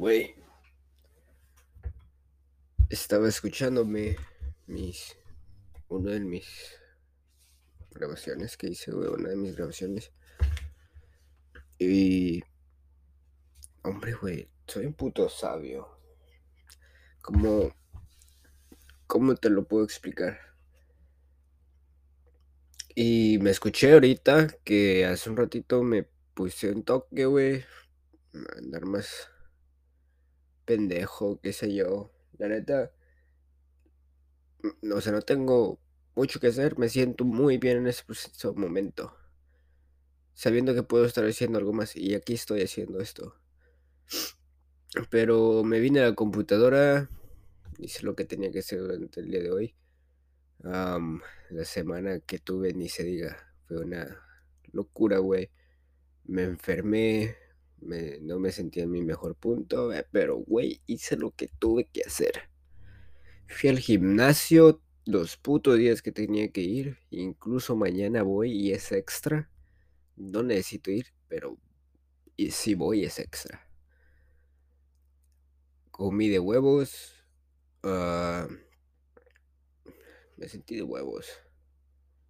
Güey. Estaba escuchándome mis. Una de mis grabaciones que hice, güey. Una de mis grabaciones. Y. Hombre, güey. Soy un puto sabio. ¿Cómo. ¿Cómo te lo puedo explicar? Y me escuché ahorita que hace un ratito me puse un toque, güey. Andar más pendejo, qué sé yo. La neta, o sea, no tengo mucho que hacer, me siento muy bien en ese preciso momento. Sabiendo que puedo estar haciendo algo más y aquí estoy haciendo esto. Pero me vine a la computadora, hice lo que tenía que hacer durante el día de hoy. la semana que tuve, ni se diga, fue una locura, güey. Me enfermé, no me sentía en mi mejor punto, pero güey, hice lo que tuve que hacer. Fui al gimnasio los putos días que tenía que ir, incluso mañana voy y es extra. No necesito ir, pero y si voy es extra. Comí de huevos. Ah, me sentí de huevos.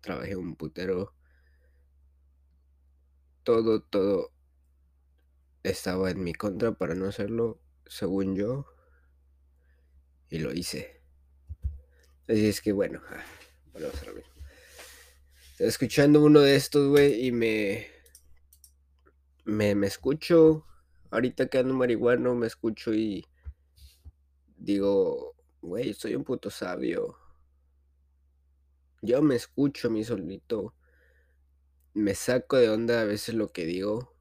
Trabajé un putero. Todo, todo estaba en mi contra para no hacerlo, según yo, y lo hice. Así es que bueno, ah, volvemos a mismo. Escuchando uno de estos, güey, y me, me, me escucho. Ahorita que ando marihuano, me escucho y digo, güey, soy un puto sabio. Yo me escucho a mí solito. Me saco de onda a veces lo que digo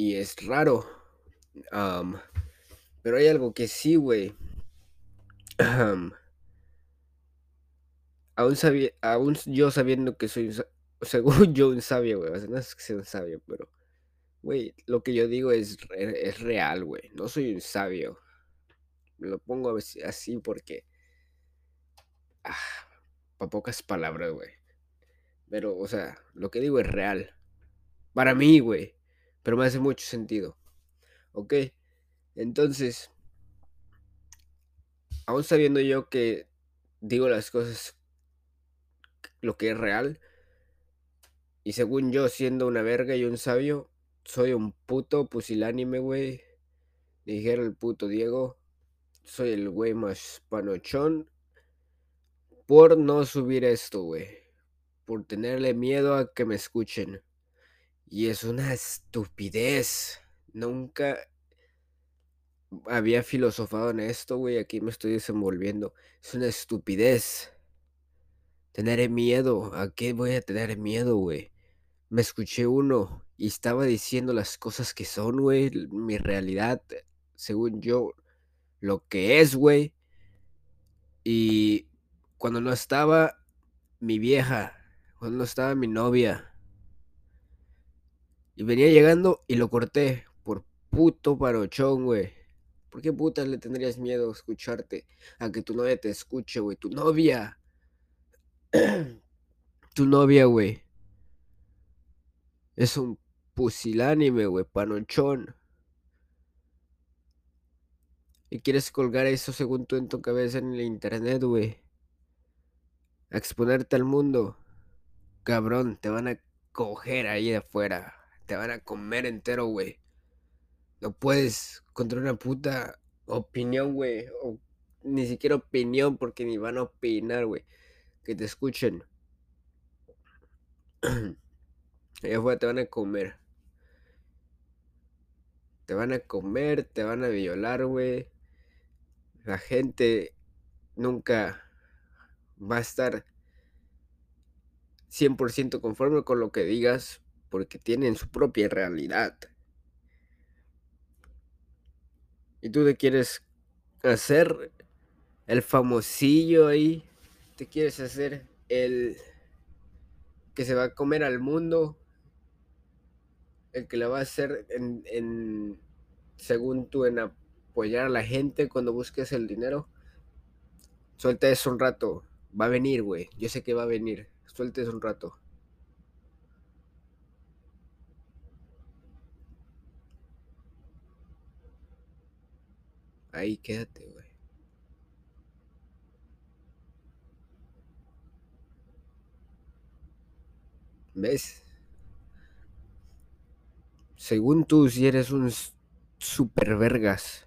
y es raro. pero hay algo que sí, güey. aún, aún yo sabiendo que soy, según yo, un sabio, güey. no es que sea un sabio, pero, güey, lo que yo digo es, es real, güey. No soy un sabio. Me lo pongo así porque... Ah, para pocas palabras, güey. Pero, o sea, lo que digo es real. Para mí, güey. Pero me hace mucho sentido. ¿Ok? Entonces, aún sabiendo yo que digo las cosas lo que es real, y según yo siendo una verga y un sabio, soy un puto pusilánime, güey. Dijera el puto Diego, soy el güey más panochón por no subir esto, güey. Por tenerle miedo a que me escuchen. Y es una estupidez. Nunca había filosofado en esto, güey. Aquí me estoy desenvolviendo. Es una estupidez. Tener miedo. ¿A qué voy a tener miedo, güey? Me escuché uno y estaba diciendo las cosas que son, güey. Mi realidad, según yo, lo que es, güey. Y cuando no estaba mi vieja, cuando no estaba mi novia, y venía llegando y lo corté por puto parochón, güey. ¿Por qué putas le tendrías miedo a escucharte? A que tu novia te escuche, güey. Tu novia. tu novia, güey. Es un pusilánime, güey. Panochón. Y quieres colgar eso según tú en tu cabeza en el internet, güey. Exponerte al mundo. Cabrón, te van a coger ahí afuera te van a comer entero, güey. No puedes contra una puta opinión, güey. Ni siquiera opinión, porque ni van a opinar, güey. Que te escuchen. Allá afuera te van a comer. Te van a comer, te van a violar, güey. La gente nunca va a estar 100% conforme con lo que digas porque tienen su propia realidad. Y tú te quieres hacer el famosillo ahí, te quieres hacer el que se va a comer al mundo, el que le va a hacer en, según tú en apoyar a la gente cuando busques el dinero. Suelta eso un rato, va a venir, güey. Yo sé que va a venir. Suelta eso un rato. Ahí quédate, güey. ¿Ves? Según tú, si eres un super vergas.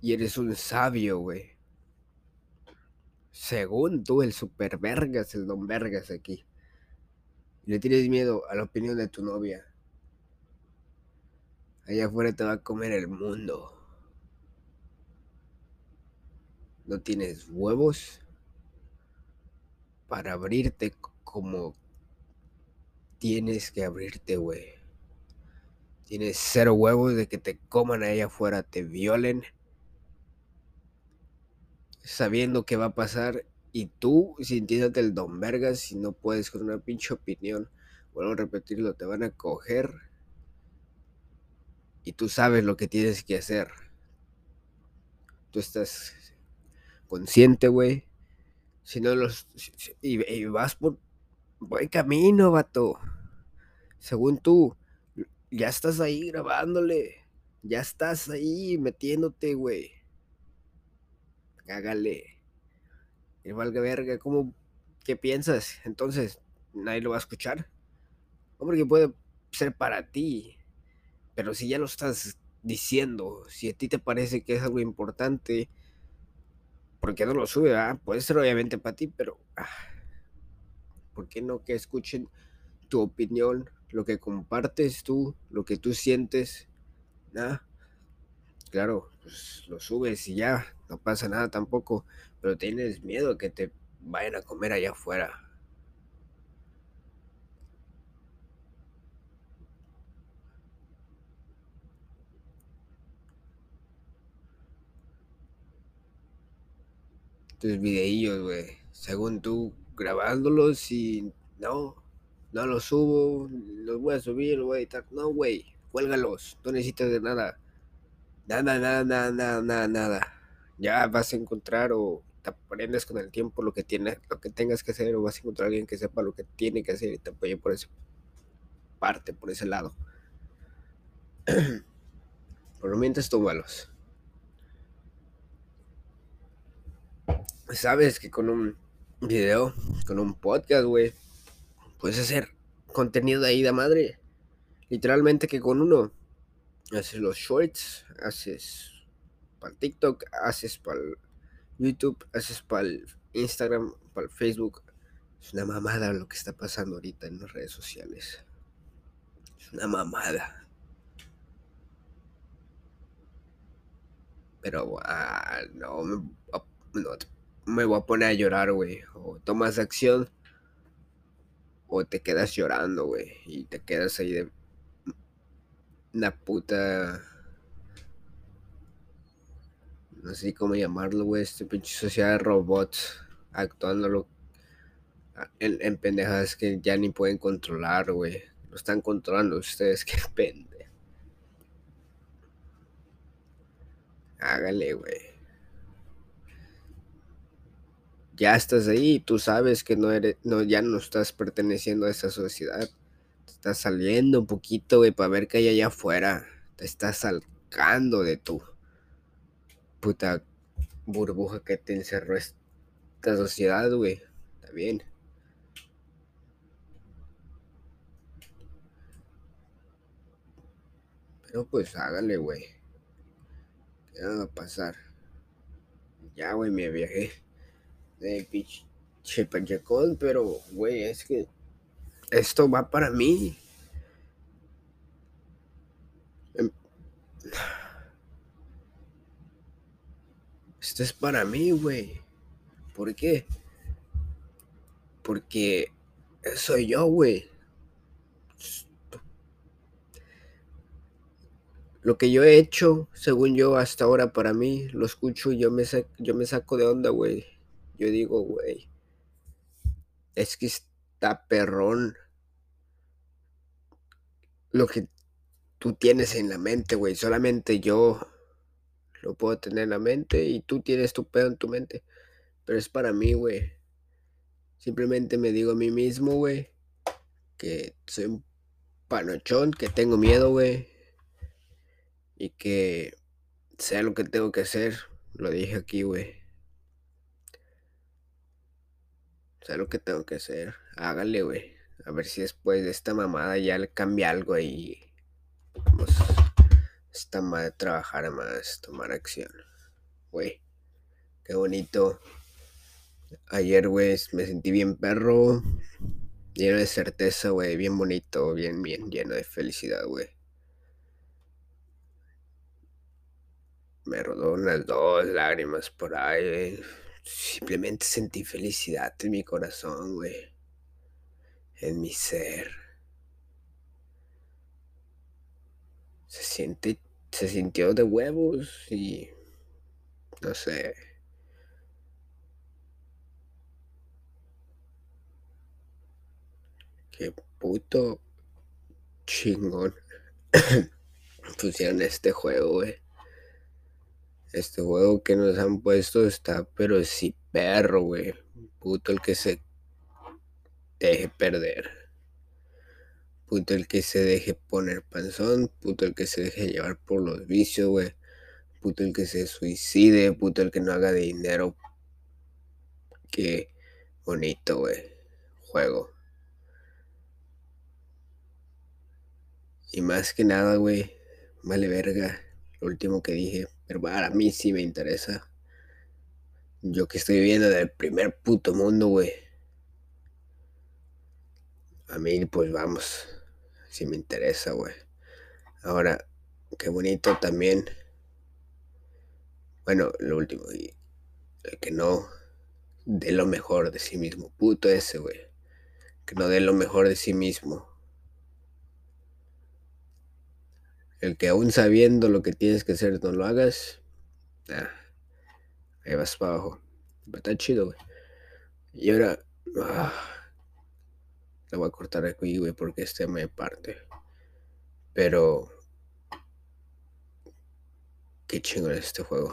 Y eres un sabio, güey. Según tú, el super vergas, el don vergas aquí. Le tienes miedo a la opinión de tu novia. Allá afuera te va a comer el mundo. No tienes huevos para abrirte como tienes que abrirte, güey. Tienes cero huevos de que te coman allá afuera, te violen, sabiendo qué va a pasar y tú sintiéndote el don vergas si no puedes con una pinche opinión. Vuelvo a repetirlo, te van a coger y tú sabes lo que tienes que hacer. Tú estás consciente, güey. Si no los... Y, vas por buen camino, vato. Según tú, ya estás ahí grabándole. Ya estás ahí metiéndote, güey. Hágale. Y valga verga, ¿cómo? ¿Qué piensas? Entonces, nadie lo va a escuchar. Hombre, que puede ser para ti. Pero si ya lo estás diciendo, si a ti te parece que es algo importante, ¿por qué no lo sube? Ah? Puede ser obviamente para ti, pero ah, ¿por qué no que escuchen tu opinión, lo que compartes tú, lo que tú sientes? ¿Ah? Claro, pues lo subes y ya, no pasa nada tampoco, pero tienes miedo que te vayan a comer allá afuera. Tus videillos, güey. Según tú, grabándolos y no, no los subo, los voy a subir, los voy a editar. No, güey, cuélgalos, no necesitas de nada. Nada, nada, nada, nada, nada, nada. Ya vas a encontrar o te aprendes con el tiempo lo que tienes, lo que tengas que hacer, o vas a encontrar a alguien que sepa lo que tiene que hacer y te apoye por esa parte, por ese lado. por lo mientras tómalos. Sabes que con un video, con un podcast, güey, puedes hacer contenido de ahí de madre. Literalmente que con uno haces los shorts, haces para TikTok, haces para YouTube, haces para Instagram, para Facebook. Es una mamada lo que está pasando ahorita en las redes sociales. Es una mamada. Pero ah, no, no, me voy a poner a llorar, güey. O tomas acción o te quedas llorando, güey. Y te quedas ahí de una puta... No sé cómo llamarlo, güey. Este pinche sociedad de robots actuándolo en, en pendejadas que ya ni pueden controlar, güey. Lo están controlando ustedes, qué pende. Hágale, güey ya estás ahí, tú sabes que no eres, no, ya no estás perteneciendo a esa sociedad. Te estás saliendo un poquito, güey, para ver qué hay allá afuera. Te estás salcando de tu puta burbuja que te encerró esta sociedad, güey. Está bien. Pero pues hágale, güey. ¿Qué va a pasar? Ya, güey, me viajé de pinche pachacón, pero, güey, es que esto va para mí. Em, esto es para mí, güey. ¿Por qué? Porque soy yo, güey. Lo que yo he hecho, según yo, hasta ahora para mí, lo escucho y yo me, yo me saco de onda, güey yo digo, güey, es que está perrón lo que tú tienes en la mente, güey. Solamente yo lo puedo tener en la mente y tú tienes tu pedo en tu mente. Pero es para mí, güey. Simplemente me digo a mí mismo, güey, que soy un panochón, que tengo miedo, güey. y que sea lo que tengo que hacer. Lo dije aquí, güey. Sea lo que tengo que hacer. Hágale, güey. A ver si después de esta mamada ya le cambia algo ahí. Vamos. Esta madre trabajar más, tomar acción. Güey. Qué bonito. Ayer, güey, me sentí bien perro. Lleno de certeza, güey. Bien bonito, bien, bien, lleno de felicidad, güey. Me rodó unas dos lágrimas por ahí, Simplemente sentí felicidad en mi corazón, güey. En mi ser. Se siente, se sintió de huevos y no sé. Qué puto chingón pusieron este juego, güey. Este juego que nos han puesto está, pero sí perro, güey. Puto el que se deje perder. Puto el que se deje poner panzón. Puto el que se deje llevar por los vicios, güey. Puto el que se suicide. Puto el que no haga dinero. Qué bonito, güey. Juego. Y más que nada, güey. Vale verga. Lo último que dije. Para mí sí me interesa. Yo que estoy viviendo del primer puto mundo, güey. A mí, pues vamos. Sí me interesa, güey. Ahora, qué bonito también. Bueno, lo último. Y el que no dé lo mejor de sí mismo. Puto ese, güey. Que no dé lo mejor de sí mismo. El que aún sabiendo lo que tienes que hacer no lo hagas. Ah, ahí vas para abajo. está chido, güey. Y ahora. Ah, le voy a cortar aquí, güey, porque este me parte. Pero. Qué chingón es este juego.